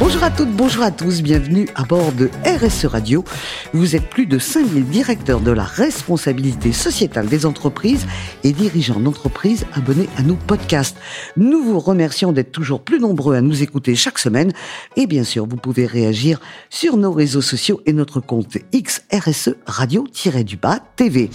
Bonjour à toutes, bonjour à tous, bienvenue à bord de RSE Radio. Vous êtes plus de 5000 directeurs de la responsabilité sociétale des entreprises et dirigeants d'entreprises abonnés à nos podcasts. Nous vous remercions d'être toujours plus nombreux à nous écouter chaque semaine et bien sûr, vous pouvez réagir sur nos réseaux sociaux et notre compte XRSE Radio-du-Bas TV.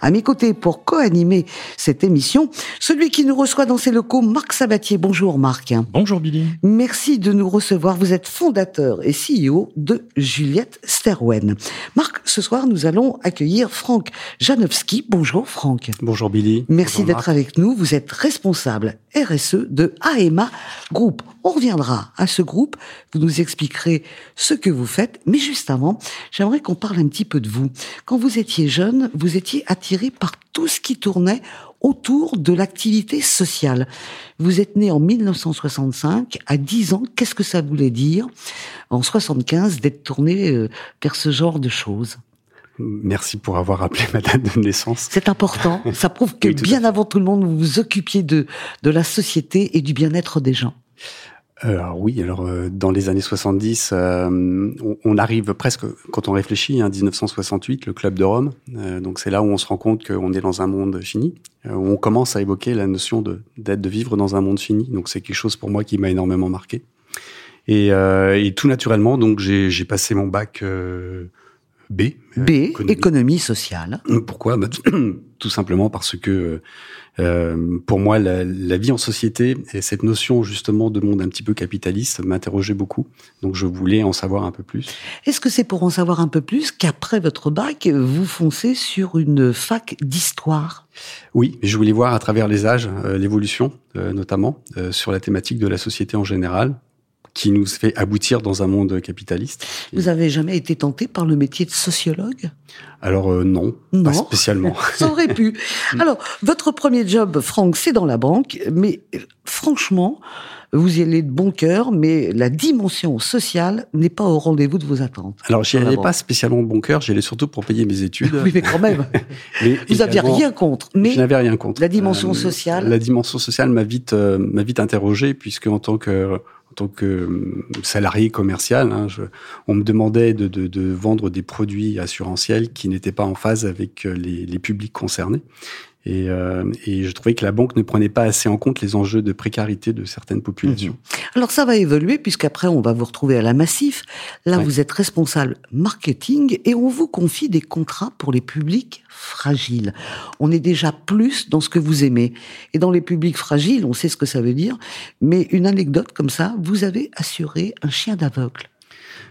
À mes côtés pour co-animer cette émission, celui qui nous reçoit dans ses locaux, Marc Sabatier. Bonjour Marc. Bonjour Billy. Merci de nous recevoir. Vous êtes fondateur et CEO de Juliette Sterwen. Marc, ce soir, nous allons accueillir Franck Janowski. Bonjour Franck. Bonjour Billy. Merci d'être avec nous. Vous êtes responsable RSE de AEMA Group. On reviendra à ce groupe. Vous nous expliquerez ce que vous faites. Mais juste avant, j'aimerais qu'on parle un petit peu de vous. Quand vous étiez jeune, vous étiez attiré par tout ce qui tournait autour de l'activité sociale. Vous êtes né en 1965, à 10 ans, qu'est-ce que ça voulait dire en 75 d'être tourné euh, vers ce genre de choses? Merci pour avoir rappelé ma date de naissance. C'est important. Ça prouve que bien avant tout le monde, vous vous occupiez de, de la société et du bien-être des gens. Alors oui, alors euh, dans les années 70, euh, on, arrive presque, quand on réfléchit, hein, 1968, le Club de Rome. Euh, donc c'est là où on se rend compte qu'on est dans un monde fini. où on commence à évoquer la notion de d'être, de vivre dans un monde fini. Donc c'est quelque chose pour moi qui m'a énormément marqué. Et, et tout naturellement, donc j'ai, j'ai passé mon bac B. B, économie. sociale. Pourquoi? Bah, Tout simplement parce que euh, pour moi, la, la, vie en société et cette notion justement de monde un petit peu capitaliste m'interrogeait beaucoup. Donc je voulais en savoir un peu plus. Est-ce que c'est pour en savoir un peu plus qu'après votre bac, vous foncez sur une fac d'histoire? Oui, je voulais voir à travers les âges euh, l'évolution, euh, notamment sur la thématique de la société en général, qui nous fait aboutir dans un monde capitaliste. Vous avez jamais été tenté par le métier de sociologue? Alors euh, non, pas spécialement. Ça aurait pu. Alors, votre premier job, Franck, c'est dans la banque, mais euh, franchement, vous y allez de bon cœur, mais la dimension sociale n'est pas au rendez-vous de vos attentes. Alors, j'y allais pas spécialement de bon cœur, j'y allais surtout pour payer mes études. oui, mais quand même. vous n'aviez rien contre. Mais je n'avais rien contre. La dimension euh, sociale. La dimension sociale m'a vite, m'a vite interrogé, puisque en tant que tant que euh, salarié commercial, hein, on me demandait de, vendre des produits assurantiels qui n'étaient pas en phase avec euh, les publics concernés. Et, euh, et, je trouvais que la banque ne prenait pas assez en compte les enjeux de précarité de certaines populations. Mhm. Alors ça va évoluer puisqu'après on va vous retrouver à la Massif. Là vous êtes responsable marketing et on vous confie des contrats pour les publics fragiles. On est déjà plus dans ce que vous aimez. Et dans les publics fragiles, on sait ce que ça veut dire. Mais une anecdote comme ça, vous avez assuré un chien d'aveugle.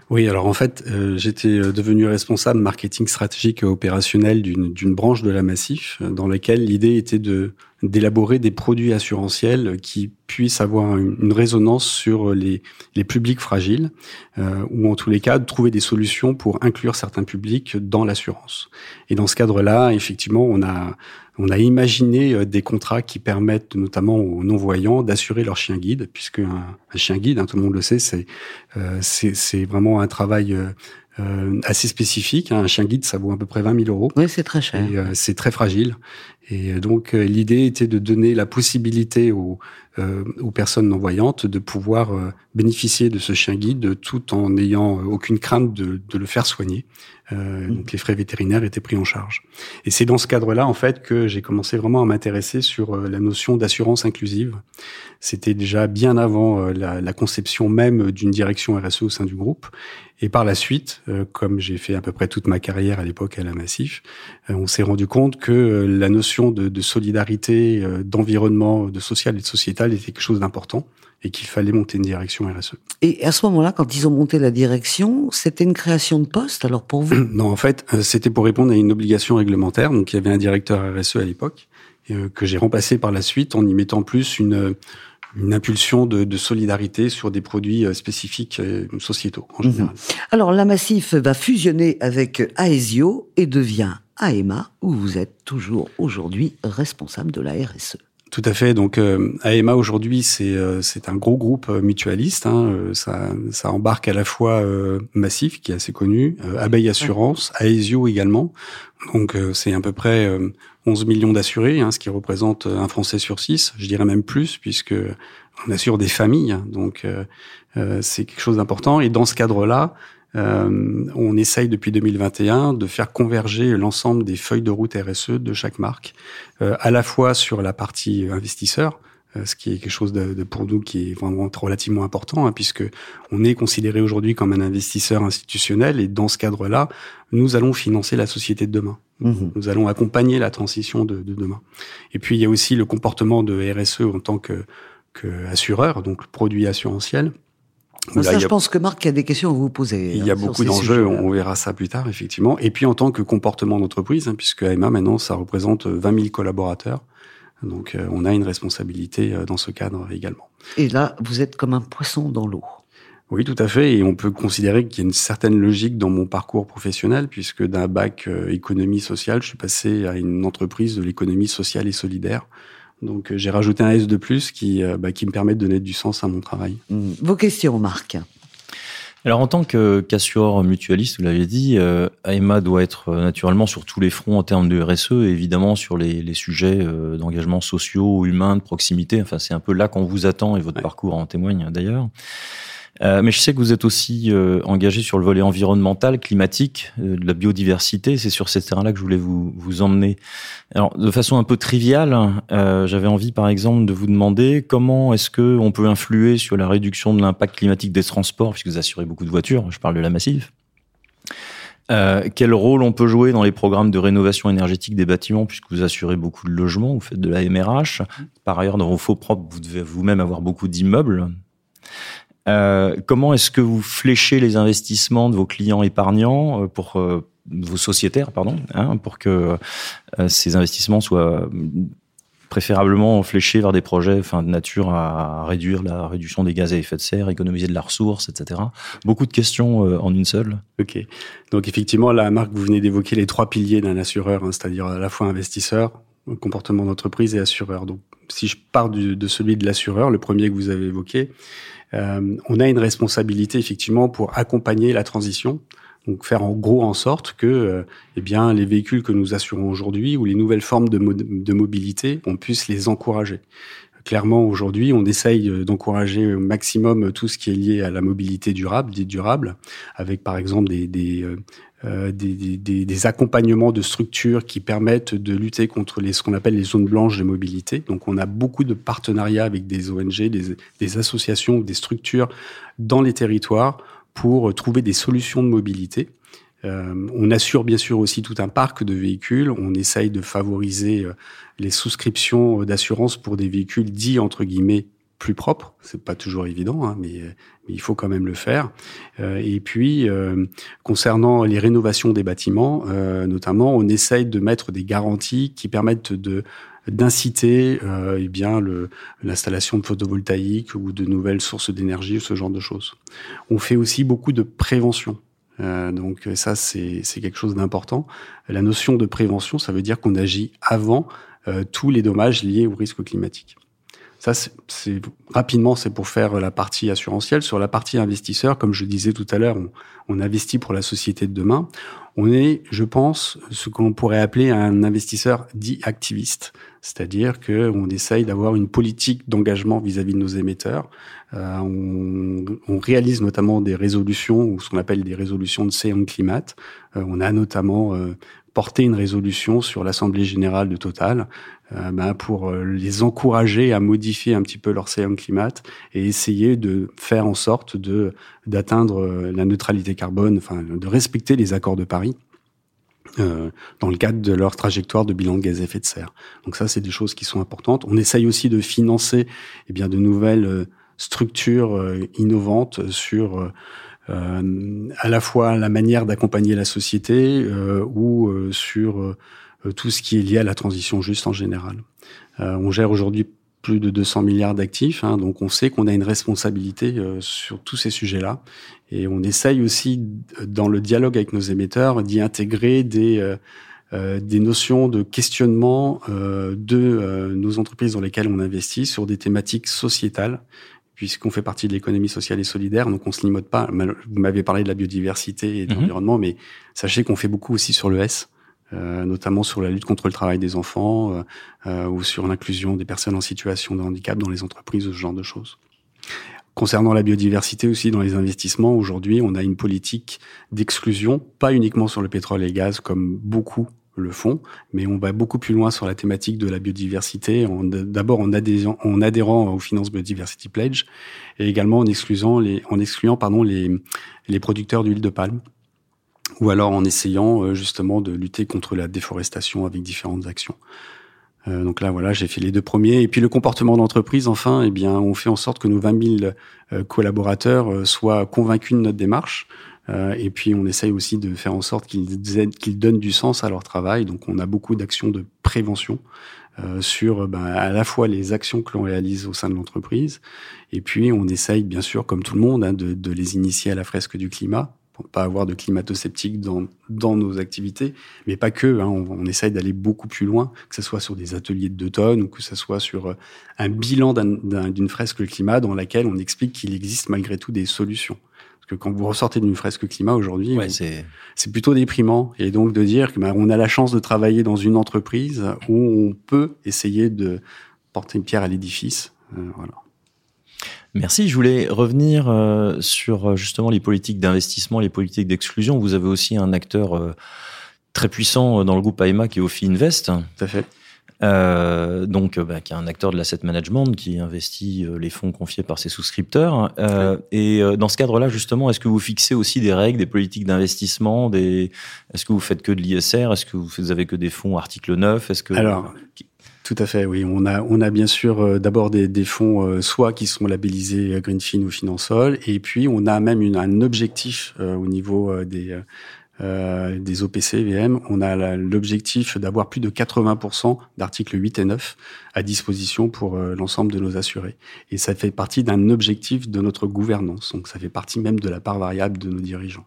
Oui, alors en fait, euh, j'étais euh, devenu responsable marketing stratégique et opérationnel d'une branche de la Massif, euh, dans laquelle l'idée était de d'élaborer des produits assurantiels qui puissent avoir une, résonance sur les, les publics fragiles, euh, ou en tous les cas de trouver des solutions pour inclure certains publics dans l'assurance. Et dans ce cadre-là, effectivement, on a on a imaginé euh, des contrats qui permettent notamment aux non-voyants d'assurer leur chien guide, puisque un, chien guide, hein, tout le monde le sait, c'est euh, c'est vraiment un travail euh, euh, assez spécifique. Hein. Un chien guide, ça vaut à peu près 20 000 euros. Oui, c'est très cher. Euh, c'est très fragile. Et donc, l'idée était de donner la possibilité aux, aux personnes non-voyantes de pouvoir bénéficier de ce chien guide tout en n'ayant aucune crainte de, de, le faire soigner. Euh, donc les frais vétérinaires étaient pris en charge. Et c'est dans ce cadre-là, en fait, que j'ai commencé vraiment à m'intéresser sur la notion d'assurance inclusive. C'était déjà bien avant la, la conception même d'une direction RSE au sein du groupe. Et par la suite, euh, comme j'ai fait à peu près toute ma carrière à l'époque à la Massif, euh, on s'est rendu compte que euh, la notion de, de solidarité, d'environnement, de social et de sociétal était quelque chose d'important et qu'il fallait monter une direction RSE. Et à ce moment-là, quand ils ont monté la direction, c'était une création de poste alors pour vous? Non, en fait, c'était pour répondre à une obligation réglementaire. Donc il y avait un directeur RSE à l'époque que j'ai remplacé par la suite en y mettant plus une une impulsion de, de, solidarité sur des produits euh, spécifiques euh, sociétaux en mhm. général. Alors la Massif va fusionner avec Aesio et devient AEMA, où vous êtes toujours aujourd'hui responsable de la RSE. Tout à fait. Donc AEMA aujourd'hui, c'est c'est un gros groupe mutualiste. Hein. Ça, ça embarque à la fois Massif, qui est assez connu, Abeille Assurance, Aesio également. Donc c'est à peu près 11 millions d'assurés, hein, ce qui représente un Français sur six. Je dirais même plus, puisque on assure des familles. Donc c'est quelque chose d'important. Et dans ce cadre-là, euh, on essaye depuis 2021 de faire converger l'ensemble des feuilles de route RSE de chaque marque, euh, à la fois sur la partie investisseur, euh, ce qui est quelque chose de, pour nous qui est vraiment relativement important, hein, puisque on est considéré aujourd'hui comme un investisseur institutionnel, et dans ce cadre-là, nous allons financer la société de demain. Mmh. Nous allons accompagner la transition de, de, demain. Et puis il y a aussi le comportement de RSE en tant que, que assureur, donc produit assurantiel ça, je pense que Marc a des questions à vous poser. Il y a hein, beaucoup d'enjeux, on verra ça plus tard, effectivement. Et puis en tant que comportement d'entreprise, hein, puisque AMA maintenant, ça représente 20 000 collaborateurs. Donc euh, on a une responsabilité euh, dans ce cadre également. Et là, vous êtes comme un poisson dans l'eau. Oui, tout à fait. Et on peut considérer qu'il y a une certaine logique dans mon parcours professionnel, puisque d'un bac euh, économie sociale, je suis passé à une entreprise de l'économie sociale et solidaire donc euh, j'ai rajouté un S de plus qui, euh, bah, qui me permet de donner du sens à mon travail. Mmh. Vos questions, Marc alors en tant que qu'assureur mutualiste, vous l'avez dit, euh, AEMA doit être naturellement sur tous les fronts en termes de RSE, évidemment sur les, les sujets d'engagement sociaux, humains, de proximité. Enfin, c'est un peu là qu'on vous attend et votre parcours en témoigne d'ailleurs. Euh, mais je sais que vous êtes aussi euh, engagé sur le volet environnemental, climatique, euh, de la biodiversité. C'est sur ces terrains-là que je voulais vous, emmener. Alors, de façon un peu triviale, j'avais envie, par exemple, de vous demander comment est-ce que on peut influer sur la réduction de l'impact climatique des transports, puisque vous assurez beaucoup de voitures. Je parle de la massive. quel rôle on peut jouer dans les programmes de rénovation énergétique des bâtiments, puisque vous assurez beaucoup de logements, vous faites de la MRH. Par ailleurs, dans vos faux propres, vous devez vous-même avoir beaucoup d'immeubles. Euh, comment est-ce que vous fléchez les investissements de vos clients épargnants euh, pour euh, vos sociétaires, pardon, hein, pour que ces investissements soient préférablement fléchés vers des projets enfin, de nature à réduire la réduction des gaz à effet de serre, économiser de la ressource, etc. Beaucoup de questions en une seule. Ok. Donc effectivement, la marque, vous venez d'évoquer les trois piliers d'un assureur, hein, c'est-à-dire à la fois investisseur, comportement d'entreprise et assureur. Donc si je pars de celui de l'assureur, le premier que vous avez évoqué, euh, on a une responsabilité effectivement pour accompagner la transition. Donc faire en gros en sorte que euh, eh bien les véhicules que nous assurons aujourd'hui ou les nouvelles formes de, mobilité, on puisse les encourager clairement aujourd'hui, on essaye euh, d'encourager au maximum tout ce qui est lié à la mobilité durable, dit durable, avec par exemple des, des, des, des, des, accompagnements de structures qui permettent de lutter contre les, ce qu'on appelle les zones blanches de mobilité. Donc on a beaucoup de partenariats avec des ONG, des, des associations, des structures dans les territoires pour trouver des solutions de mobilité. Euh, on assure bien sûr aussi tout un parc de véhicules. On essaye de favoriser euh, les souscriptions d'assurance pour des véhicules dits entre guillemets plus propres. C'est pas toujours évident, hein, mais mais il faut quand même le faire. Euh, et puis, euh, concernant les rénovations des bâtiments, euh, notamment, on essaye de mettre des garanties qui permettent de d'inciter euh, eh bien l'installation de photovoltaïque ou de nouvelles sources d'énergie ou ce genre de choses. On fait aussi beaucoup de prévention. Euh, donc ça c'est c'est quelque chose d'important. La notion de prévention, ça veut dire qu'on agit avant euh, tous les dommages liés au risque climatique. Ça, c'est rapidement, c'est pour faire la partie assurantielle. Sur la partie investisseur, comme je disais tout à l'heure, on, on, investit pour la société de demain. On est, je pense, ce qu'on pourrait appeler un investisseur dit activiste, c'est-à-dire que on essaye d'avoir une politique d'engagement vis-à-vis de nos émetteurs. Euh, on, on, réalise notamment des résolutions ou ce qu'on appelle des résolutions de en climat. Euh, on a notamment euh, une résolution sur l'Assemblée générale de Total euh, ben pour euh, les encourager à modifier un petit peu leur CM climat et essayer de faire en sorte de d'atteindre euh, la neutralité carbone, enfin de respecter les accords de Paris. Euh, dans le cadre de leur trajectoire de bilan de gaz à effet de serre. Donc ça, c'est des choses qui sont importantes. On essaye aussi de financer eh bien de nouvelles structures innovantes sur euh, à la fois la manière d'accompagner la société euh, ou euh, sur tout ce qui est lié à la transition juste en général. on gère aujourd'hui plus de 200 milliards d'actifs, hein, donc on sait qu'on a une responsabilité sur tous ces sujets-là, et on essaye aussi dans le dialogue avec nos émetteurs d'y intégrer des des notions de questionnement de nos entreprises dans lesquelles on investit sur des thématiques sociétales puisqu'on fait partie de l'économie sociale et solidaire, donc on se limite pas. Vous m'avez parlé de la biodiversité et de mhm. l'environnement, mais sachez qu'on fait beaucoup aussi sur le S, euh, notamment sur la lutte contre le travail des enfants euh, euh, ou sur l'inclusion des personnes en situation de handicap dans les entreprises, ce genre de choses. Concernant la biodiversité aussi dans les investissements, aujourd'hui, on a une politique d'exclusion, pas uniquement sur le pétrole et le gaz comme beaucoup le font, mais on va beaucoup plus loin sur la thématique de la biodiversité, d'abord en, adhérant, en adhérant au Finance Biodiversity Pledge, et également en les, en excluant pardon les, les producteurs d'huile de palme, ou alors en essayant euh, justement de lutter contre la déforestation avec différentes actions. Euh, donc là, voilà, j'ai fait les deux premiers. Et puis le comportement d'entreprise, enfin, eh bien, on fait en sorte que nos 20 000 euh, collaborateurs soient convaincus de notre démarche. Euh, et puis on essaye aussi de faire en sorte qu'ils qu'ils donnent du sens à leur travail. Donc on a beaucoup d'actions de prévention euh, sur ben, à la fois les actions que l'on réalise au sein de l'entreprise, et puis on essaye bien sûr, comme tout le monde, hein, de, de, les initier à la fresque du climat pour pas avoir de climato-sceptique dans, dans nos activités, mais pas que. Hein, on, on, essaye d'aller beaucoup plus loin, que ce soit sur des ateliers de deux tonnes ou que ce soit sur euh, un bilan d'une fresque climat dans laquelle on explique qu'il existe malgré tout des solutions. Parce que quand vous ressortez d'une fresque climat aujourd'hui, c'est plutôt déprimant. Et donc de dire que ben, on a la chance de travailler dans une entreprise où on peut essayer de porter une pierre à l'édifice. Euh, voilà. Merci. Je voulais revenir euh, sur euh, justement les politiques d'investissement, les politiques d'exclusion. Vous avez aussi un acteur très puissant dans le groupe AEMA qui est Ophi Invest. Tout à fait. Euh, donc, bah, qui est un acteur de l'asset management qui investit euh, les fonds confiés par ses souscripteurs. Euh, Et euh, dans ce cadre-là, justement, est-ce que vous fixez aussi des règles, des politiques d'investissement des... Est-ce que vous faites que de l'ISR Est-ce que vous avez que des fonds article 9 Est-ce que alors tout à fait, oui. On a, on a bien sûr d'abord des, des fonds soit qui sont labellisés Greenfin ou Finansol, et puis on a même une, un objectif au niveau des euh, des OPC VM, on a l'objectif d'avoir plus de 80% d'articles 8 et 9 à disposition pour euh, l'ensemble de nos assurés. Et ça fait partie d'un objectif de notre gouvernance. Donc ça fait partie même de la part variable de nos dirigeants.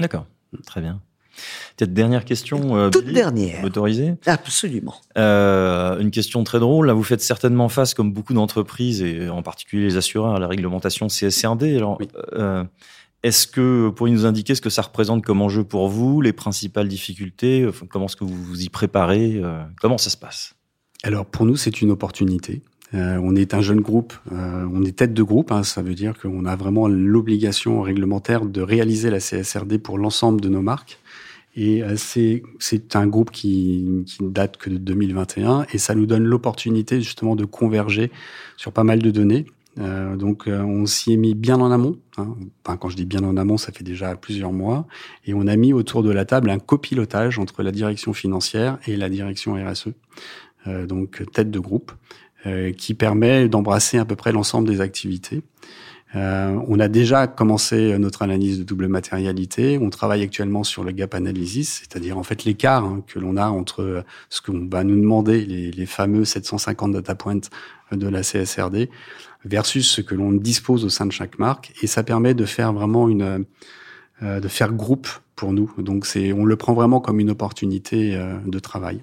D'accord, très bien. Peut-être dernière question. Euh, Toute dernière. Autorisée Absolument. Euh, une question très drôle. Là, vous faites certainement face, comme beaucoup d'entreprises, et en particulier les assureurs, à la réglementation CSRD. Alors, euh, est-ce que vous pourriez nous indiquer ce que ça représente comme enjeu pour vous, les principales difficultés, comment est-ce que vous vous y préparez, euh, comment ça se passe? Alors pour nous, c'est une opportunité. Euh, on est un jeune groupe, euh, on est tête de groupe, hein, ça veut dire qu'on a vraiment l'obligation réglementaire de réaliser la CSRD pour l'ensemble de nos marques. Et c'est un groupe qui, qui date que de 2021 et ça nous donne l'opportunité justement de converger sur pas mal de données euh, donc euh, on s'y est mis bien en amont. Hein. Enfin, quand je dis bien en amont, ça fait déjà plusieurs mois. Et on a mis autour de la table un copilotage entre la direction financière et la direction RSE, euh, donc tête de groupe, euh, qui permet d'embrasser à peu près l'ensemble des activités. Euh, on a déjà commencé notre analyse de double matérialité. On travaille actuellement sur le gap analysis, c'est-à-dire en fait l'écart hein, que l'on a entre ce qu'on va nous demander, les, fameux 750 data points de la CSRD, versus ce que l'on dispose au sein de chaque marque. Et ça permet de faire vraiment une, euh, de faire groupe pour nous. Donc c'est, on le prend vraiment comme une opportunité euh, de travail.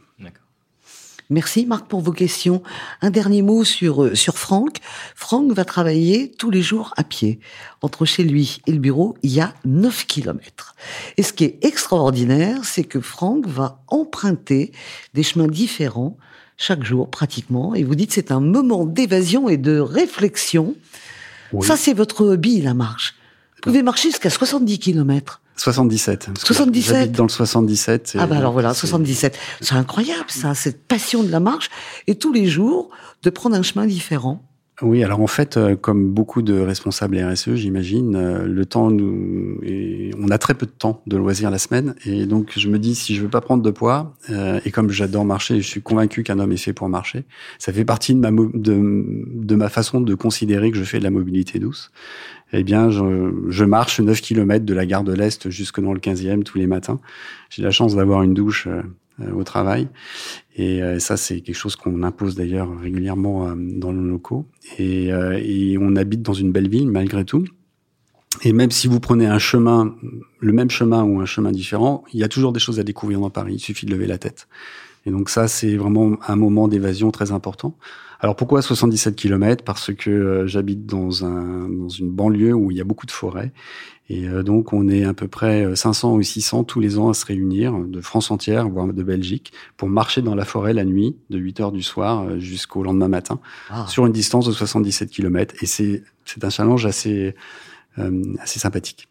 Merci Marc pour vos questions. Un dernier mot sur euh, sur Franck. Franck va travailler tous les jours à pied. Entre chez lui et le bureau, il y a 9 kilomètres. Et ce qui est extraordinaire, c'est que Franck va emprunter des chemins différents chaque jour pratiquement, et vous dites c'est un moment d'évasion et de réflexion. Ça, c'est votre hobby, la marche. Vous pouvez marcher jusqu'à 70 km. 77. 77. dans le 77. Ah bah alors voilà, 77. C'est incroyable ça, cette passion de la marche et tous les jours de prendre un chemin différent. Oui, alors en fait, euh, comme beaucoup de responsables RSE, j'imagine, euh, le temps nous, on a très peu de temps de loisirs la semaine, et donc je me dis si je veux pas prendre de poids, euh, et comme j'adore marcher, je suis convaincu qu'un homme est fait pour marcher. Ça fait partie de ma de, de ma façon de considérer que je fais de la mobilité douce. Eh bien, je, je marche 9 km de la gare de l'Est jusque dans le 15e tous les matins. J'ai la chance d'avoir une douche euh, au travail. Et euh, ça, c'est quelque chose qu'on impose d'ailleurs régulièrement euh, dans nos locaux. Et, et, on habite dans une belle ville malgré tout. Et même si vous prenez un chemin, le même chemin ou un chemin différent, il y a toujours des choses à découvrir dans Paris. Il suffit de lever la tête. Et donc ça, c'est vraiment un moment d'évasion très important. Alors pourquoi 77 km Parce que euh, j'habite dans, un, dans une banlieue où il y a beaucoup de forêts. Et euh, donc on est à peu près 500 ou 600 tous les ans à se réunir de France entière, voire de Belgique, pour marcher dans la forêt la nuit, de 8 heures du soir euh, jusqu'au lendemain matin, ah. sur une distance de 77 km. Et c'est un challenge assez euh, assez sympathique.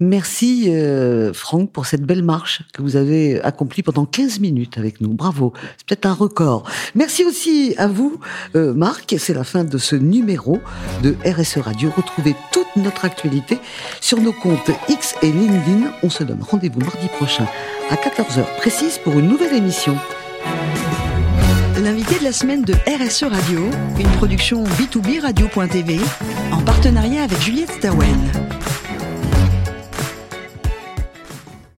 Merci euh, Franck pour cette belle marche que vous avez accomplie pendant 15 minutes avec nous. Bravo, c'est peut-être un record. Merci aussi à vous euh, Marc, c'est la fin de ce numéro de RSE Radio. Retrouvez toute notre actualité sur nos comptes X et LinkedIn. On se donne rendez-vous mardi prochain à 14h précise pour une nouvelle émission. L'invité de la semaine de RSE Radio, une production B2B Radio.tv en partenariat avec Juliette Stawen.